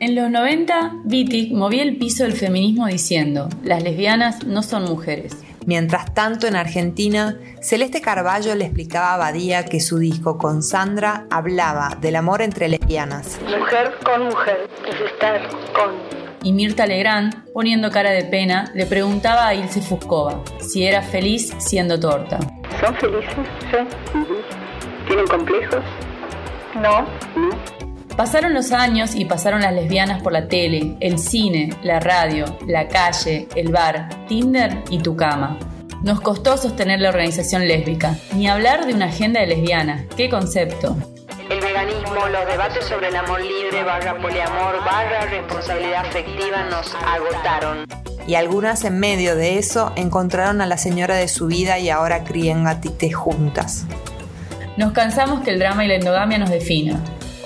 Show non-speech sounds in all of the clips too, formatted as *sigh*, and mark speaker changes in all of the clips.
Speaker 1: En los 90, Wittig movía el piso del feminismo diciendo, las lesbianas no son mujeres.
Speaker 2: Mientras tanto, en Argentina, Celeste Carballo le explicaba a Badía que su disco con Sandra hablaba del amor entre lesbianas.
Speaker 3: Mujer con mujer, es estar con.
Speaker 1: Y Mirta Legrand, poniendo cara de pena, le preguntaba a Ilse Fuscova si era feliz siendo torta.
Speaker 3: ¿Son felices? Sí. ¿Tienen complejos? No. ¿No?
Speaker 1: Pasaron los años y pasaron las lesbianas por la tele, el cine, la radio, la calle, el bar, Tinder y tu cama. Nos costó sostener la organización lésbica, ni hablar de una agenda de lesbianas. ¿Qué concepto?
Speaker 4: El veganismo, los debates sobre el amor libre, barra poliamor, barra responsabilidad afectiva nos agotaron.
Speaker 2: Y algunas en medio de eso encontraron a la señora de su vida y ahora crían gatites juntas.
Speaker 1: Nos cansamos que el drama y la endogamia nos defina.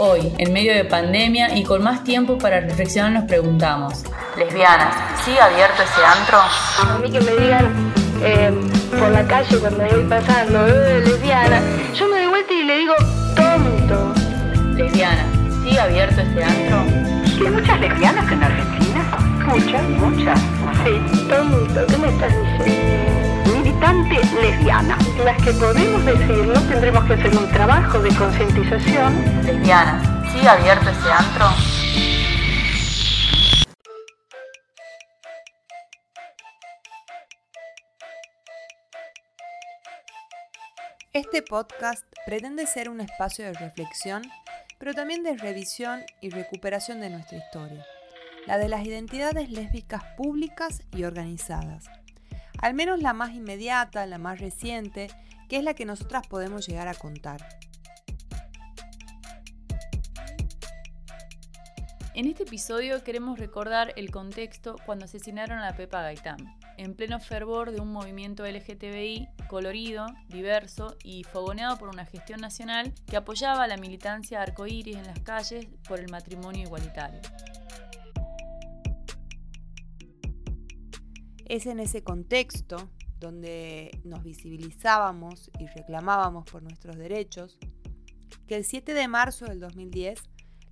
Speaker 1: Hoy, en medio de pandemia y con más tiempo para reflexionar, nos preguntamos: ¿Lesbianas, sigue abierto ese antro?
Speaker 3: A mí que me digan eh, por la calle cuando voy pasando, eh, lesbiana, yo me doy vuelta y le digo tonto.
Speaker 1: Lesbiana, ¿sigue abierto ese antro?
Speaker 4: ¿Hay muchas lesbianas en Argentina?
Speaker 3: Muchas,
Speaker 4: muchas.
Speaker 3: Sí, tonto, ¿qué me estás diciendo?
Speaker 4: Militante lesbiana.
Speaker 3: Las que podemos decirlo tendremos que hacer un trabajo de concientización.
Speaker 1: Lesbianas, ¿sigue abierto ese antro?
Speaker 2: Este podcast pretende ser un espacio de reflexión, pero también de revisión y recuperación de nuestra historia, la de las identidades lésbicas públicas y organizadas. Al menos la más inmediata, la más reciente, que es la que nosotras podemos llegar a contar.
Speaker 1: En este episodio queremos recordar el contexto cuando asesinaron a Pepa Gaitán, en pleno fervor de un movimiento LGTBI colorido, diverso y fogoneado por una gestión nacional que apoyaba a la militancia arcoíris en las calles por el matrimonio igualitario.
Speaker 2: Es en ese contexto donde nos visibilizábamos y reclamábamos por nuestros derechos que el 7 de marzo del 2010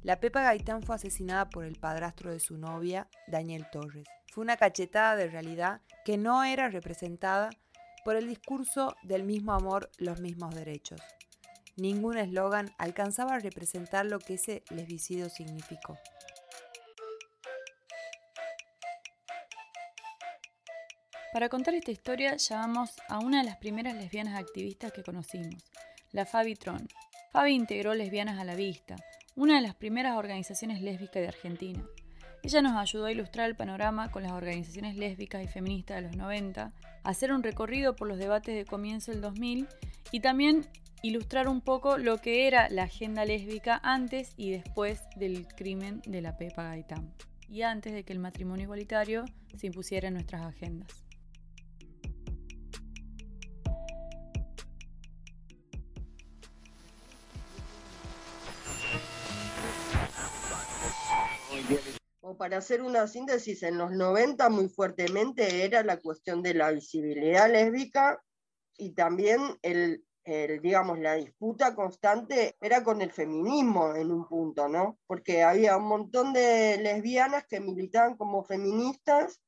Speaker 2: la Pepa Gaitán fue asesinada por el padrastro de su novia, Daniel Torres. Fue una cachetada de realidad que no era representada por el discurso del mismo amor, los mismos derechos. Ningún eslogan alcanzaba a representar lo que ese lesbicidio significó.
Speaker 1: Para contar esta historia llamamos a una de las primeras lesbianas activistas que conocimos, la Fabi Tron. Fabi integró Lesbianas a la Vista, una de las primeras organizaciones lésbicas de Argentina. Ella nos ayudó a ilustrar el panorama con las organizaciones lésbicas y feministas de los 90, a hacer un recorrido por los debates de comienzo del 2000 y también ilustrar un poco lo que era la agenda lésbica antes y después del crimen de la Pepa Gaitán y antes de que el matrimonio igualitario se impusiera en nuestras agendas.
Speaker 5: Para hacer una síntesis, en los 90 muy fuertemente era la cuestión de la visibilidad lésbica y también el, digamos, la disputa constante era con el feminismo en un punto, ¿no? Porque había un montón de lesbianas que militaban como feministas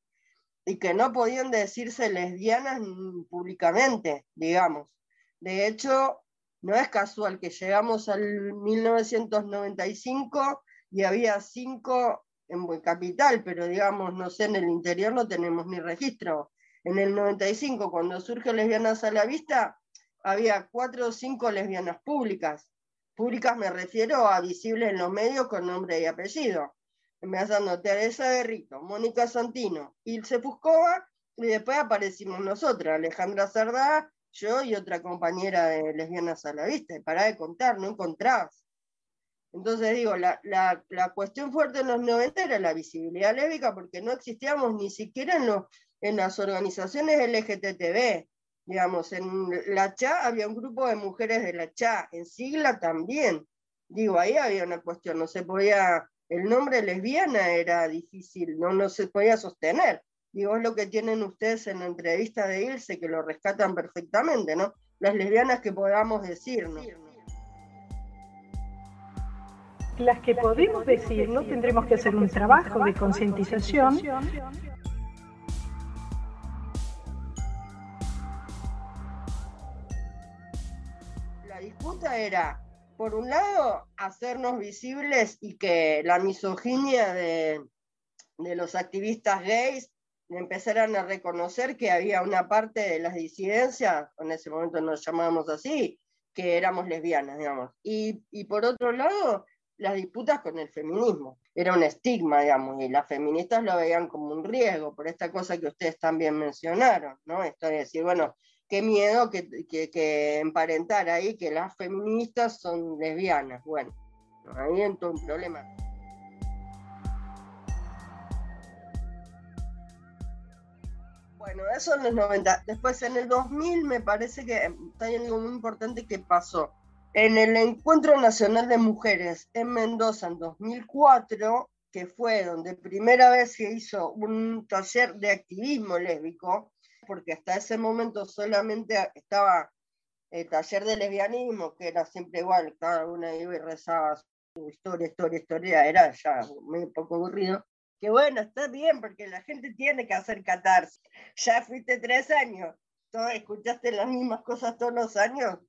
Speaker 5: y que no podían decirse lesbianas públicamente, digamos. De hecho, no es casual que llegamos al 1995 y había cinco en Buen Capital, pero digamos, no sé, en el interior no tenemos ni registro. En el 95, cuando surge Lesbianas a la Vista, había cuatro o cinco lesbianas públicas. Públicas me refiero a visibles en los medios con nombre y apellido. Empezando Teresa de Rito, Mónica Santino, Ilse Fuscova, y después aparecimos nosotras, Alejandra Sardá, yo y otra compañera de Lesbianas a la Vista. Y para de contar, no encontrabas. Entonces digo, la, cuestión fuerte en los 90 era la visibilidad lésbica porque no existíamos ni siquiera en, en las organizaciones LGTB. Digamos, en la CHA había un grupo de mujeres de la CHA, en sigla también. Digo, ahí había una cuestión, no se podía, el nombre lesbiana era difícil, no, no se podía sostener. Digo, es lo que tienen ustedes en la entrevista de Ilse, que lo rescatan perfectamente, ¿no? Las lesbianas que podamos decir, ¿no?
Speaker 6: Las que podemos decirlo tendremos que hacer un trabajo de concientización
Speaker 5: La disputa era, por un lado, hacernos visibles y que la misoginia de, de los activistas gays empezaran a reconocer que había una parte de las disidencias, en ese momento nos llamábamos así, que éramos lesbianas, digamos. Y, y por otro lado, las disputas con el feminismo. Era un estigma, digamos, y las feministas lo veían como un riesgo, por esta cosa que ustedes también mencionaron, ¿no? Esto de decir, bueno, qué miedo que, que, emparentar ahí que las feministas son lesbianas. Bueno, ahí entró un problema. Bueno, eso en los 90. Después en el 2000 me parece que está algo muy importante que pasó. En el Encuentro Nacional de Mujeres en Mendoza en 2004, que fue donde primera vez se hizo un taller de activismo lésbico, porque hasta ese momento solamente estaba el taller de lesbianismo, que era siempre igual, cada una iba y rezaba su historia, historia, historia, era ya muy poco aburrido que bueno, está bien, porque la gente tiene que hacer catarsis. Ya fuiste tres años, ¿todo, escuchaste las mismas cosas todos los años.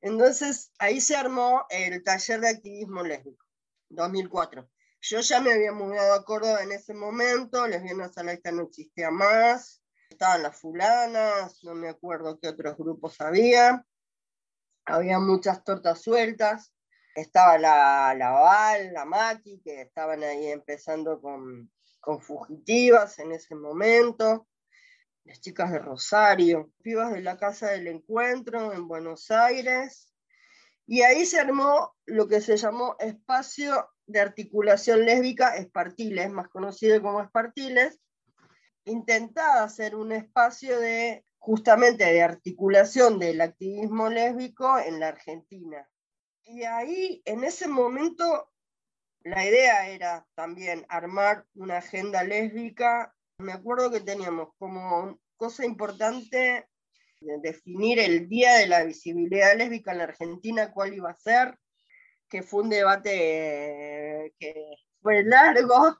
Speaker 5: Entonces, ahí se armó el taller de activismo lésbico, 2004. Yo ya me había mudado a Córdoba en ese momento, Lesbianas a la no existía más, estaban las fulanas, no me acuerdo qué otros grupos había, había muchas tortas sueltas, estaba la, la Val, la Maki, que estaban ahí empezando con, con fugitivas en ese momento, las chicas de Rosario, pibas de la Casa del Encuentro en Buenos Aires, y ahí se armó lo que se llamó Espacio de Articulación Lésbica Espartiles, más conocido como Espartiles, intentaba hacer un espacio de justamente de articulación del activismo lésbico en la Argentina. Y ahí, en ese momento, la idea era también armar una agenda lésbica. Me acuerdo que teníamos como cosa importante definir el Día de la Visibilidad Lésbica en la Argentina, cuál iba a ser, que fue un debate que fue largo,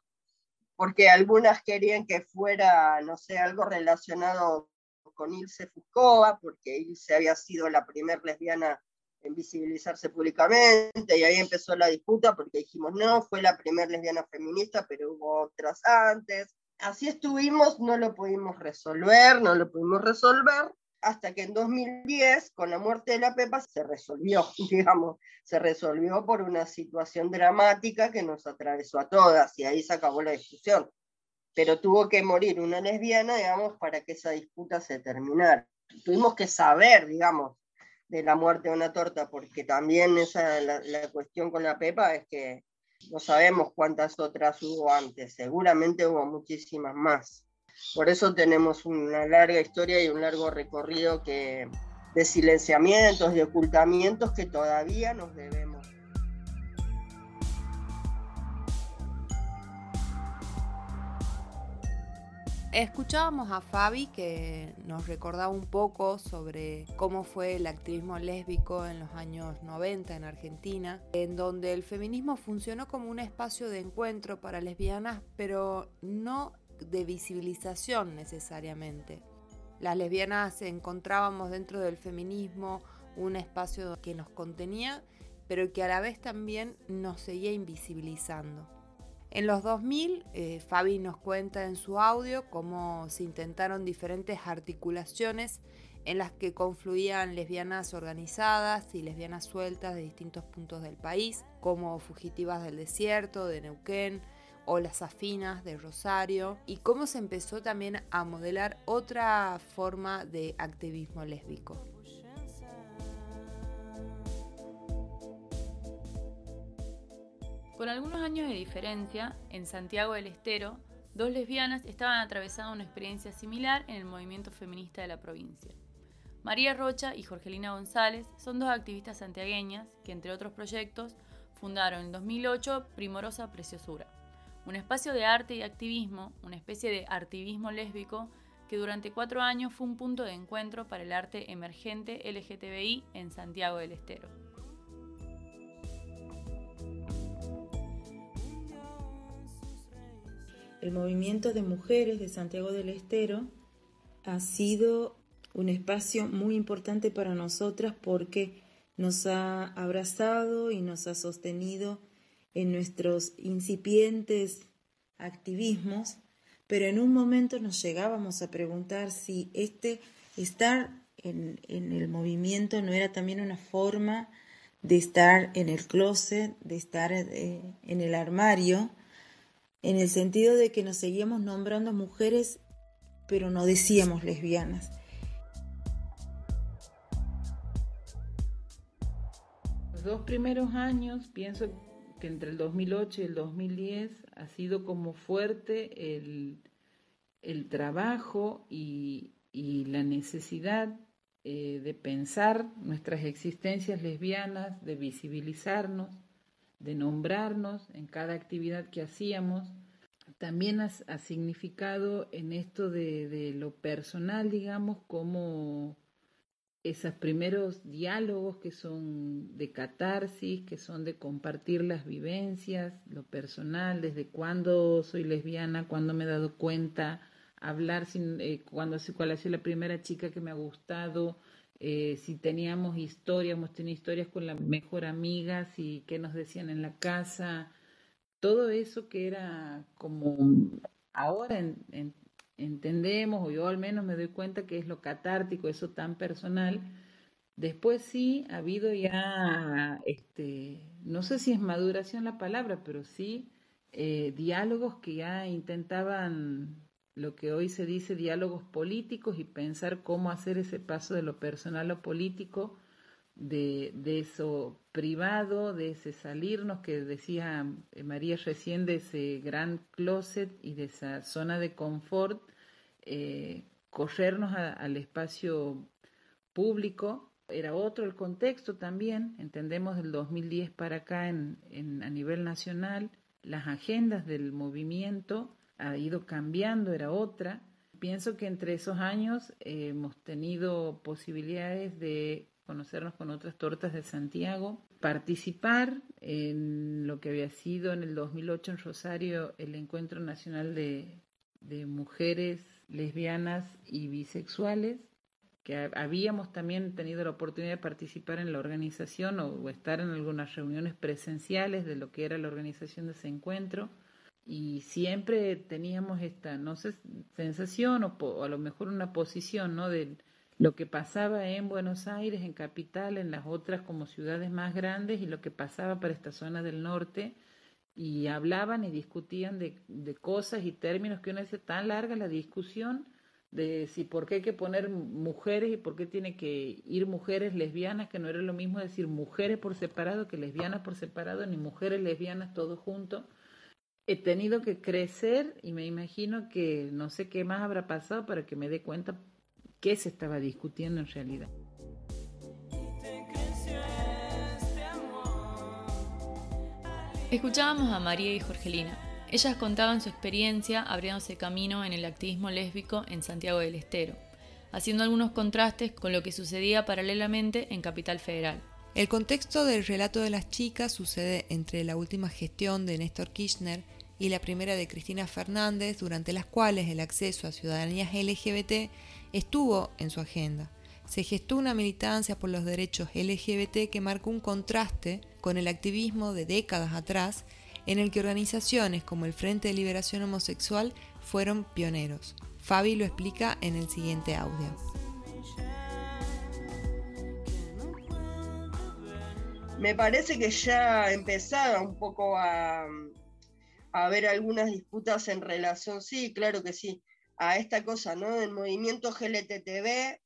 Speaker 5: porque algunas querían que fuera, no sé, algo relacionado con Ilse Fuscova, porque Ilse había sido la primera lesbiana en visibilizarse públicamente y ahí empezó la disputa porque dijimos, no, fue la primera lesbiana feminista, pero hubo otras antes. Así estuvimos, no lo pudimos resolver, no lo pudimos resolver, hasta que en 2010, con la muerte de la Pepa, se resolvió, *laughs* digamos, se resolvió por una situación dramática que nos atravesó a todas y ahí se acabó la discusión. Pero tuvo que morir una lesbiana, digamos, para que esa disputa se terminara. Tuvimos que saber, digamos, de la muerte de una torta, porque también esa la, la cuestión con la Pepa es que no sabemos cuántas otras hubo antes, seguramente hubo muchísimas más. Por eso tenemos una larga historia y un largo recorrido de silenciamientos, de ocultamientos que todavía nos debemos.
Speaker 2: Escuchábamos a Fabi que nos recordaba un poco sobre cómo fue el activismo lésbico en los años 90 en Argentina, en donde el feminismo funcionó como un espacio de encuentro para lesbianas, pero no de visibilización necesariamente. Las lesbianas encontrábamos dentro del feminismo un espacio que nos contenía, pero que a la vez también nos seguía invisibilizando. En los 2000, eh, Fabi nos cuenta en su audio cómo se intentaron diferentes articulaciones en las que confluían lesbianas organizadas y lesbianas sueltas de distintos puntos del país, como Fugitivas del Desierto, de Neuquén, o Las Afinas de Rosario, y cómo se empezó también a modelar otra forma de activismo lésbico.
Speaker 1: Con algunos años de diferencia, en Santiago del Estero, dos lesbianas estaban atravesando una experiencia similar en el movimiento feminista de la provincia. María Rocha y Jorgelina González son dos activistas santiagueñas que, entre otros proyectos, fundaron en 2008 Primorosa Preciosura, un espacio de arte y activismo, una especie de artivismo lésbico que durante cuatro años fue un punto de encuentro para el arte emergente LGTBI en Santiago del Estero.
Speaker 7: El movimiento de mujeres de Santiago del Estero ha sido un espacio muy importante para nosotras porque nos ha abrazado y nos ha sostenido en nuestros incipientes activismos, pero en un momento nos llegábamos a preguntar si este estar en, el movimiento no era también una forma de estar en el closet, de estar eh, en el armario, en el sentido de que nos seguíamos nombrando mujeres, pero no decíamos lesbianas.
Speaker 8: Los dos primeros años, pienso que entre el 2008 y el 2010 ha sido como fuerte el, el trabajo y, la necesidad eh, de pensar nuestras existencias lesbianas, de visibilizarnos, de nombrarnos en cada actividad que hacíamos. También ha, significado en esto de, de lo personal, digamos, como esos primeros diálogos que son de catarsis, que son de compartir las vivencias, lo personal, desde cuándo soy lesbiana, cuándo me he dado cuenta, hablar sin, eh, cuando, cuál ha sido la primera chica que me ha gustado, eh, si teníamos historia, hemos tenido historias con la mejor amiga, si qué nos decían en la casa, todo eso que era como ahora en, entendemos, o yo al menos me doy cuenta que es lo catártico, eso tan personal. Después sí ha habido ya, este, no sé si es maduración la palabra, pero sí eh, diálogos que ya intentaban lo que hoy se dice diálogos políticos y pensar cómo hacer ese paso de lo personal a lo político, de, de eso privado, de ese salirnos que decía eh, María recién, de ese gran closet y de esa zona de confort, eh, corrernos al espacio público. Era otro el contexto también, entendemos del 2010 para acá en, en, a nivel nacional, las agendas del movimiento ha ido cambiando, era otra. Pienso que entre esos años eh, hemos tenido posibilidades de conocernos con otras tortas de Santiago, participar en lo que había sido en el 2008 en Rosario el Encuentro Nacional de, de Mujeres Lesbianas y Bisexuales, que habíamos también tenido la oportunidad de participar en la organización o estar en algunas reuniones presenciales de lo que era la organización de ese encuentro y siempre teníamos esta, no sé, sensación o, a lo mejor una posición, ¿no? De lo que pasaba en Buenos Aires, en Capital, en las otras como ciudades más grandes y lo que pasaba para esta zona del norte y hablaban y discutían de, de cosas y términos que uno decía tan larga la discusión de si por qué hay que poner mujeres y por qué tiene que ir mujeres lesbianas, que no era lo mismo decir mujeres por separado que lesbianas por separado, ni mujeres lesbianas todos juntos he tenido que crecer y me imagino que no sé qué más habrá pasado para que me dé cuenta qué se estaba discutiendo en realidad.
Speaker 1: Escuchábamos a María y Jorgelina. Ellas contaban su experiencia abriéndose camino en el activismo lésbico en Santiago del Estero, haciendo algunos contrastes con lo que sucedía paralelamente en Capital Federal.
Speaker 2: El contexto del relato de las chicas sucede entre la última gestión de Néstor Kirchner y la primera de Cristina Fernández, durante las cuales el acceso a ciudadanías LGBT estuvo en su agenda. Se gestó una militancia por los derechos LGBT que marcó un contraste con el activismo de décadas atrás, en el que organizaciones como el Frente de Liberación Homosexual fueron pioneros. Fabi lo explica en el siguiente audio.
Speaker 5: Me parece que ya empezaba un poco a, haber algunas disputas en relación, sí, claro que sí, a esta cosa, ¿no? Del movimiento GLTTB,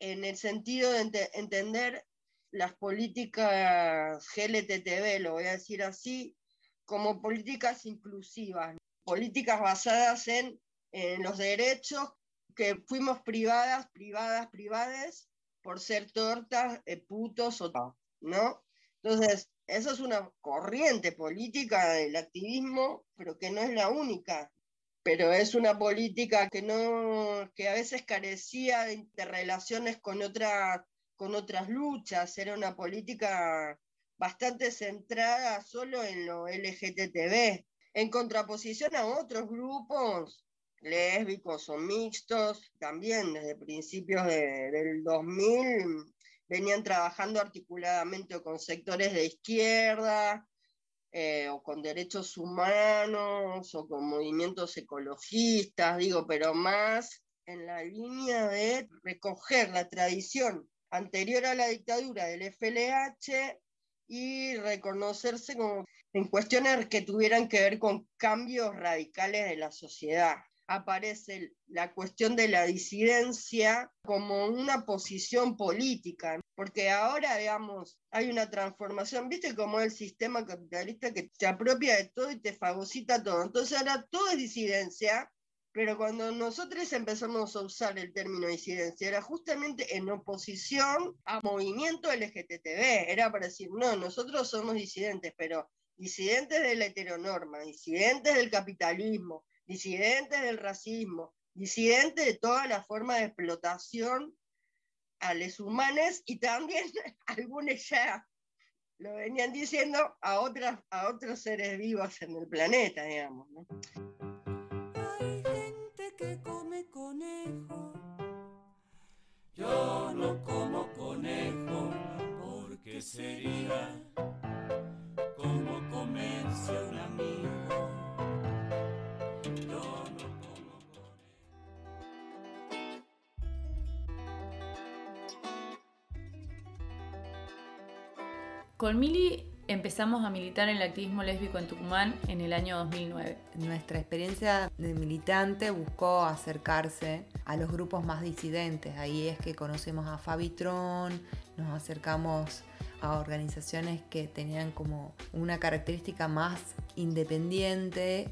Speaker 5: en el sentido de entender las políticas GLTTB, lo voy a decir así, como políticas inclusivas, políticas basadas en, los derechos que fuimos privadas, privadas, privadas, por ser tortas, eh, putos o ¿no? Entonces, esa es una corriente política del activismo, pero que no es la única. Pero es una política que, no, que a veces carecía de interrelaciones con, con otras luchas. Era una política bastante centrada solo en lo LGTB. en contraposición a otros grupos lésbicos o mixtos, también desde principios del 2000 venían trabajando articuladamente con sectores de izquierda, eh, o con derechos humanos, o con movimientos ecologistas, digo, pero más en la línea de recoger la tradición anterior a la dictadura del FLH y reconocerse como en cuestiones que tuvieran que ver con cambios radicales de la sociedad. Aparece la cuestión de la disidencia como una posición política, porque ahora, digamos, hay una transformación, viste cómo el sistema capitalista que te apropia de todo y te fagocita todo. Entonces ahora todo es disidencia, pero cuando nosotros empezamos a usar el término disidencia, era justamente en oposición a movimiento LGTB. Era para decir, no, nosotros somos disidentes, pero disidentes de la heteronorma, disidentes del capitalismo, disidentes del racismo, disidentes de toda la forma de explotación a los humanos y también *laughs* algunos ya lo venían diciendo a, otras, a otros seres vivos en el planeta, digamos. ¿no?
Speaker 9: que come conejo. Yo no como conejo porque sería como comerse un amigo.
Speaker 1: Con Mili empezamos a militar en el activismo lésbico en Tucumán en el año 2009.
Speaker 2: Nuestra experiencia de militante buscó acercarse a los grupos más disidentes. Ahí es que conocemos a Fabitron, nos acercamos a organizaciones que tenían como una característica más independiente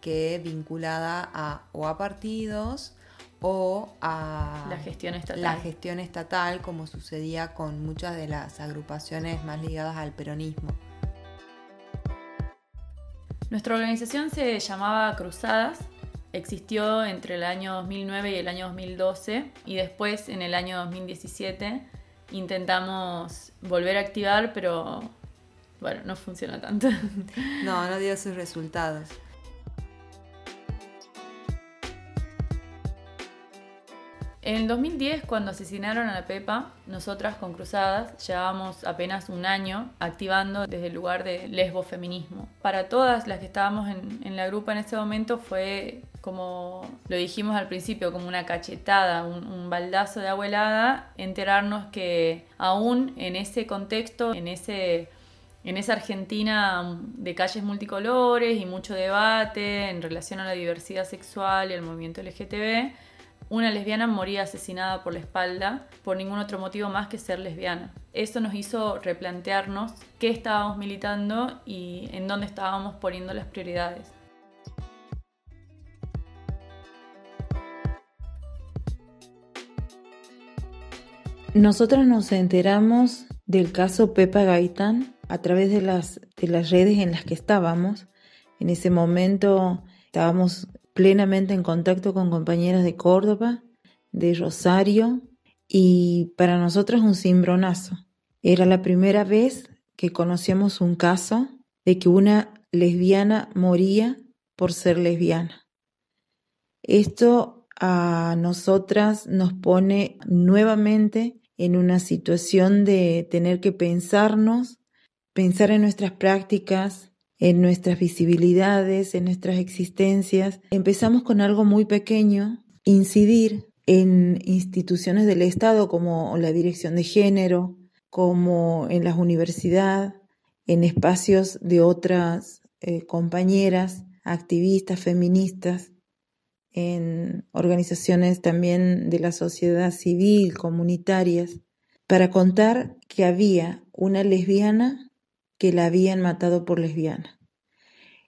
Speaker 2: que vinculada a o a partidos o a
Speaker 1: la gestión estatal.
Speaker 2: La gestión estatal, como sucedía con muchas de las agrupaciones más ligadas al peronismo.
Speaker 1: Nuestra organización se llamaba Cruzadas, existió entre el año 2009 y el año 2012 y después en el año 2017 intentamos volver a activar, pero bueno, no funciona tanto.
Speaker 2: No, no dio sus resultados.
Speaker 1: En el 2010, cuando asesinaron a la Pepa, nosotras con Cruzadas llevábamos apenas un año activando desde el lugar de lesbofeminismo. Para todas las que estábamos en, la grupa en ese momento fue, como lo dijimos al principio, como una cachetada, un, baldazo de abuelada, enterarnos que aún en ese contexto, en ese en esa Argentina de calles multicolores y mucho debate en relación a la diversidad sexual y al movimiento LGTB, una lesbiana moría asesinada por la espalda por ningún otro motivo más que ser lesbiana. Eso nos hizo replantearnos qué estábamos militando y en dónde estábamos poniendo las prioridades.
Speaker 7: Nosotros nos enteramos del caso Pepa Gaitán a través de las, de las redes en las que estábamos. En ese momento estábamos plenamente en contacto con compañeras de Córdoba, de Rosario, y para nosotros un cimbronazo. Era la primera vez que conocíamos un caso de que una lesbiana moría por ser lesbiana. Esto a nosotras nos pone nuevamente en una situación de tener que pensarnos, pensar en nuestras prácticas, en nuestras visibilidades, en nuestras existencias. Empezamos con algo muy pequeño, incidir en instituciones del Estado como la Dirección de Género, como en las universidades, en espacios de otras eh, compañeras, activistas, feministas, en organizaciones también de la sociedad civil, comunitarias, para contar que había una lesbiana que la habían matado por lesbiana.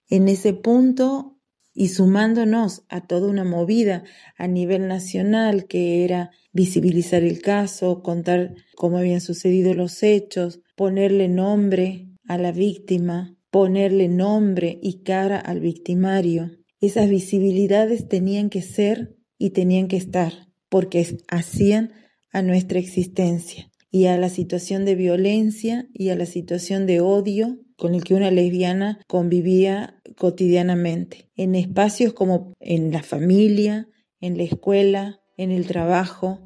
Speaker 7: En ese punto, y sumándonos a toda una movida a nivel nacional que era visibilizar el caso, contar cómo habían sucedido los hechos, ponerle nombre a la víctima, ponerle nombre y cara al victimario. Esas visibilidades tenían que ser y tenían que estar, porque hacían a nuestra existencia y a la situación de violencia y a la situación de odio con el que una lesbiana convivía cotidianamente, en espacios como en la familia, en la escuela, en el trabajo,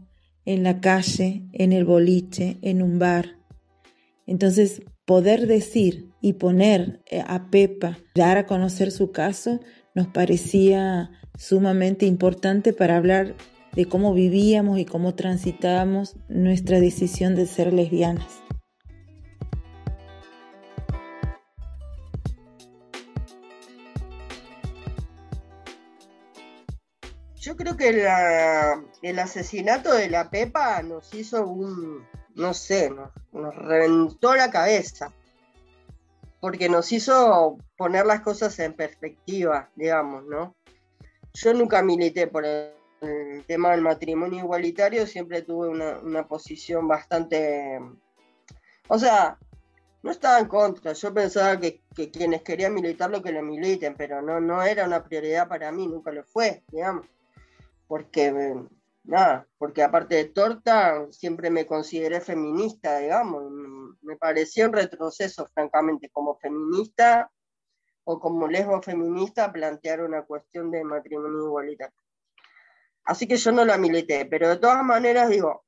Speaker 7: en la calle, en el boliche, en un bar. Entonces, poder decir y poner eh, a Pepa, dar a conocer su caso, nos parecía sumamente importante para hablar de cómo vivíamos y cómo transitábamos nuestra decisión de ser lesbianas.
Speaker 5: Yo creo que el asesinato de la Pepa nos hizo un, no sé, nos, reventó la cabeza, porque nos hizo poner las cosas en perspectiva, digamos, ¿no? Yo nunca milité por el, tema del matrimonio igualitario, siempre tuve una, posición bastante, o sea, no estaba en contra, yo pensaba que, quienes querían militar lo que lo militen, pero no, no era una prioridad para mí, nunca lo fue, digamos. Porque, nada, porque aparte de torta, siempre me consideré feminista, digamos, me pareció un retroceso, francamente, como feminista o como lesbo feminista plantear una cuestión de matrimonio igualitario. Así que yo no la milité, pero de todas maneras digo,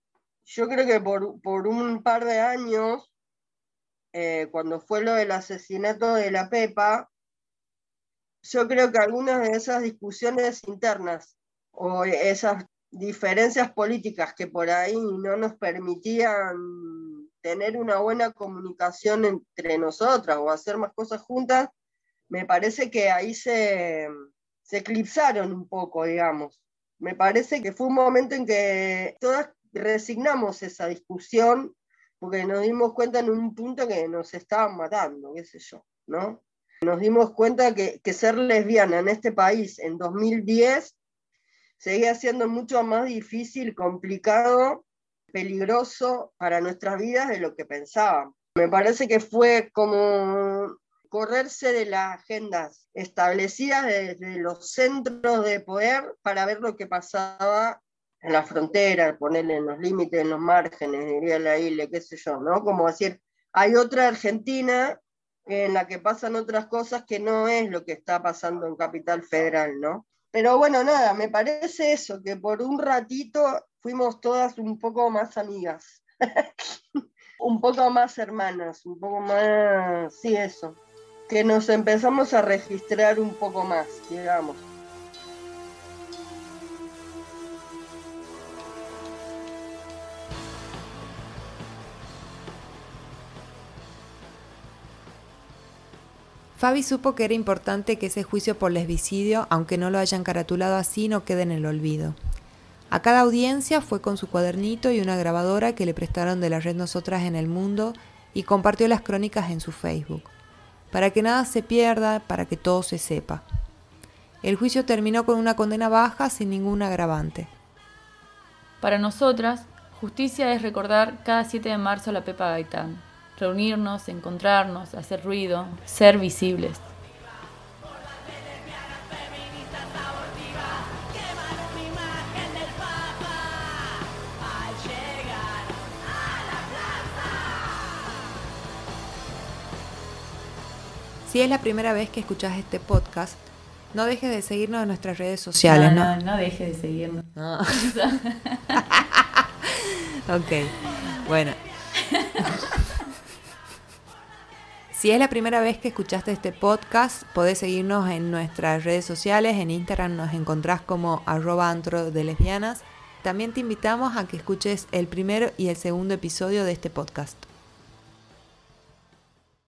Speaker 5: yo creo que por, por un par de años, eh, cuando fue lo del asesinato de la Pepa, yo creo que algunas de esas discusiones internas o esas diferencias políticas que por ahí no nos permitían tener una buena comunicación entre nosotras o hacer más cosas juntas, me parece que ahí se, se eclipsaron un poco, digamos. Me parece que fue un momento en que todas resignamos esa discusión porque nos dimos cuenta en un punto que nos estaban matando, qué sé yo, ¿no? Nos dimos cuenta que, que ser lesbiana en este país en 2010 seguía siendo mucho más difícil, complicado, peligroso para nuestras vidas de lo que pensábamos. Me parece que fue como correrse de las agendas establecidas desde los centros de poder para ver lo que pasaba en la frontera, ponerle en los límites, en los márgenes, diría la isla, qué sé yo, ¿no? Como decir, hay otra Argentina en la que pasan otras cosas que no es lo que está pasando en Capital Federal, ¿no? Pero bueno, nada, me parece eso, que por un ratito fuimos todas un poco más amigas, *laughs* un poco más hermanas, un poco más, sí, eso, que nos empezamos a registrar un poco más, digamos.
Speaker 2: Fabi supo que era importante que ese juicio por lesbicidio, aunque no lo hayan caratulado así, no quede en el olvido. A cada audiencia fue con su cuadernito y una grabadora que le prestaron de la red Nosotras en el Mundo y compartió las crónicas en su Facebook, para que nada se pierda, para que todo se sepa. El juicio terminó con una condena baja sin ningún agravante.
Speaker 1: Para nosotras, justicia es recordar cada 7 de marzo a la Pepa Gaitán, reunirnos, encontrarnos, hacer ruido, ser visibles.
Speaker 2: Si es la primera vez que escuchas este podcast, no dejes de seguirnos en nuestras redes sociales, ¿no?
Speaker 1: No, no, dejes de seguirnos. *laughs*
Speaker 2: ok, bueno. *laughs* Si es la primera vez que escuchaste este podcast, podés seguirnos en nuestras redes sociales. En Instagram nos encontrás como arroba antro de lesbianas. También te invitamos a que escuches el primero y el segundo episodio de este podcast.